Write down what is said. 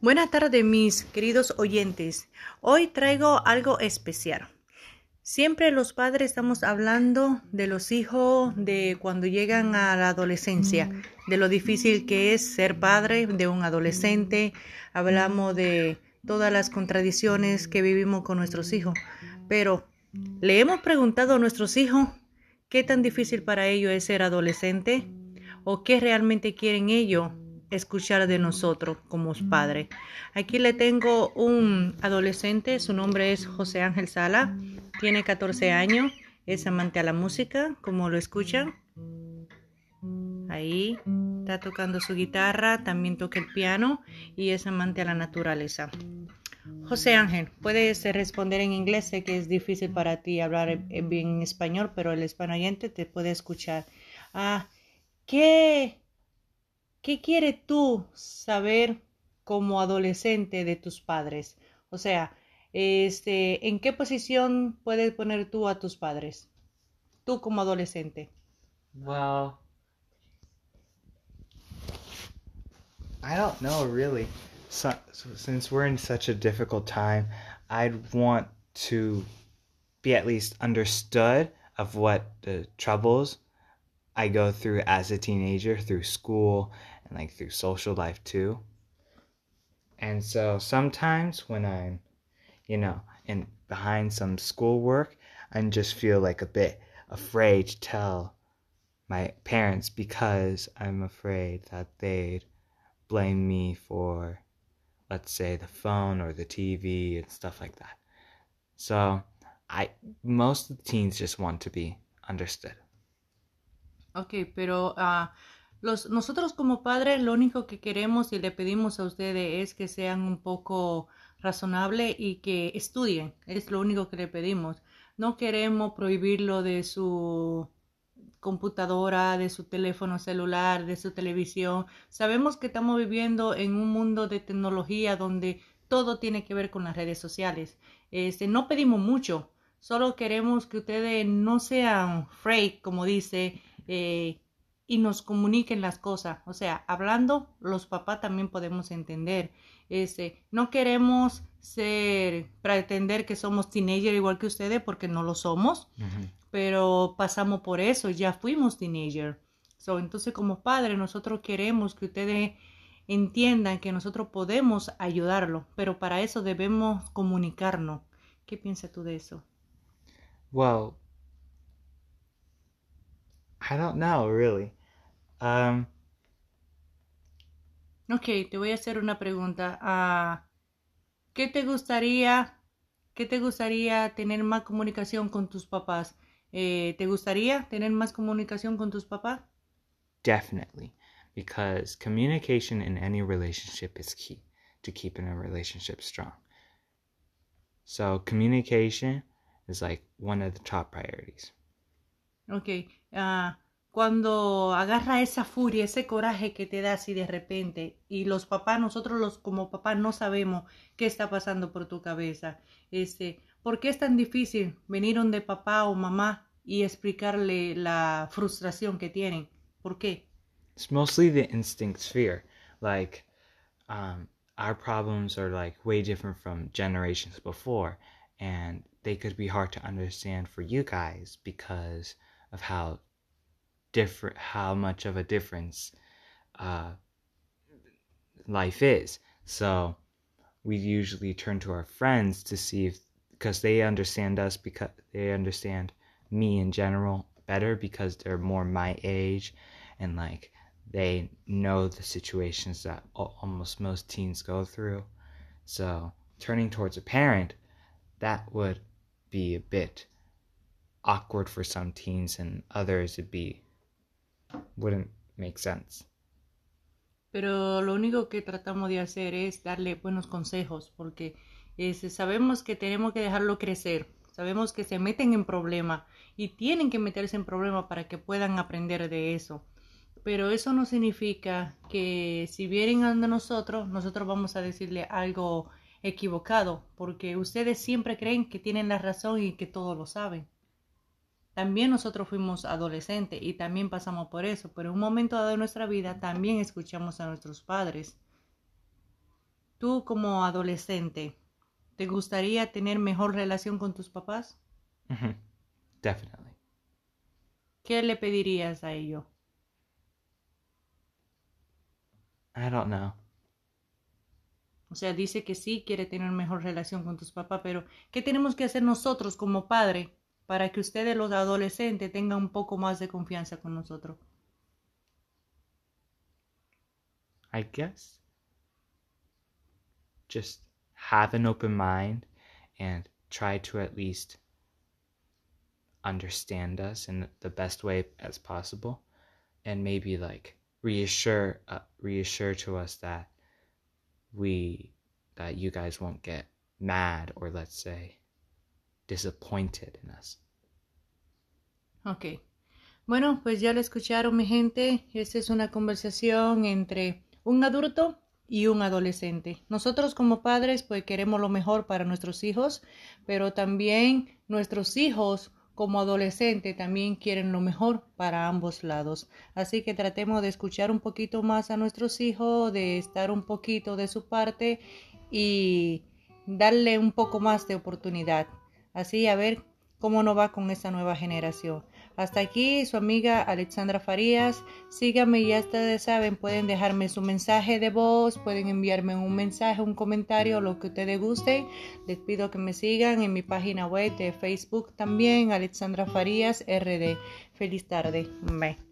Buenas tardes, mis queridos oyentes. Hoy traigo algo especial. Siempre los padres estamos hablando de los hijos de cuando llegan a la adolescencia, de lo difícil que es ser padre de un adolescente. Hablamos de todas las contradicciones que vivimos con nuestros hijos. Pero, ¿le hemos preguntado a nuestros hijos qué tan difícil para ellos es ser adolescente? ¿O qué realmente quieren ellos escuchar de nosotros como padres. Aquí le tengo un adolescente, su nombre es José Ángel Sala, tiene 14 años, es amante a la música, como lo escuchan. Ahí está tocando su guitarra, también toca el piano y es amante a la naturaleza. José Ángel, puedes responder en inglés, sé que es difícil para ti hablar bien español, pero el español te puede escuchar. Ah, ¿Qué ¿Qué quieres tú saber como adolescente de tus padres? O sea, este, ¿en qué posición puedes poner tú a tus padres? Tú como adolescente. Well, I don't know really. So, since we're in such a difficult time, I'd want to be at least understood of what the troubles I go through as a teenager through school and like through social life too. And so sometimes when I'm, you know, in behind some schoolwork, I just feel like a bit afraid to tell my parents because I'm afraid that they'd blame me for, let's say, the phone or the TV and stuff like that. So I most of the teens just want to be understood. Okay, pero uh, Los, nosotros como padres lo único que queremos y le pedimos a ustedes es que sean un poco razonables y que estudien. Es lo único que le pedimos. No queremos prohibirlo de su computadora, de su teléfono celular, de su televisión. Sabemos que estamos viviendo en un mundo de tecnología donde todo tiene que ver con las redes sociales. Este, no pedimos mucho, solo queremos que ustedes no sean afraid, como dice, eh, y nos comuniquen las cosas. O sea, hablando, los papás también podemos entender. Este, no queremos ser, pretender que somos teenager igual que ustedes porque no lo somos, pero pasamos por eso, ya fuimos teenager. So, entonces, como padre, nosotros queremos que ustedes entiendan que nosotros podemos ayudarlo, pero para eso debemos comunicarnos. ¿Qué piensas tú de eso? Well, I don't know, really. Um, ok, te voy a hacer una pregunta. Uh, ¿Qué te gustaría, qué te gustaría tener más comunicación con tus papás? Eh, ¿Te gustaría tener más comunicación con tus papás? Definitely, because communication in any relationship is key to keeping a relationship strong. So communication is like one of the top priorities. Okay. Uh, cuando agarra esa furia, ese coraje que te da así de repente y los papás, nosotros los como papás no sabemos qué está pasando por tu cabeza. Este, ¿por qué es tan difícil venir donde papá o mamá y explicarle la frustración que tienen? ¿Por qué? It's mostly the instinct sphere. Like um, our problems are like way different from generations before and they could be hard to understand for you guys because of how different how much of a difference uh, life is. So we usually turn to our friends to see if because they understand us because they understand me in general better because they're more my age and like they know the situations that almost most teens go through. So turning towards a parent that would be a bit awkward for some teens and others would be wouldn't make sense. Pero lo único que tratamos de hacer es darle buenos consejos, porque sabemos que tenemos que dejarlo crecer, sabemos que se meten en problemas y tienen que meterse en problemas para que puedan aprender de eso. Pero eso no significa que si vienen a nosotros, nosotros vamos a decirle algo equivocado, porque ustedes siempre creen que tienen la razón y que todo lo saben. También nosotros fuimos adolescentes y también pasamos por eso, pero en un momento dado de nuestra vida también escuchamos a nuestros padres. tú como adolescente, ¿te gustaría tener mejor relación con tus papás? hmm Definitely. ¿Qué le pedirías a ellos? I don't know. O sea, dice que sí quiere tener mejor relación con tus papás, pero ¿qué tenemos que hacer nosotros como padre para que ustedes los adolescentes tengan un poco más de confianza con nosotros? I guess just have an open mind and try to at least understand us in the best way as possible and maybe like reassure uh, reassure to us that we that you guys won't get mad or let's say disappointed in us. Ok. Bueno, pues ya lo escucharon, mi gente. Esta es una conversación entre un adulto y un adolescente. Nosotros como padres, pues queremos lo mejor para nuestros hijos, pero también nuestros hijos como adolescentes también quieren lo mejor para ambos lados. Así que tratemos de escuchar un poquito más a nuestros hijos, de estar un poquito de su parte y darle un poco más de oportunidad. Así a ver cómo nos va con esta nueva generación. Hasta aquí su amiga Alexandra Farías. Síganme, ya ustedes saben, pueden dejarme su mensaje de voz, pueden enviarme un mensaje, un comentario, lo que ustedes gusten. Les pido que me sigan en mi página web de Facebook también, Alexandra Farías RD. Feliz tarde. Bye.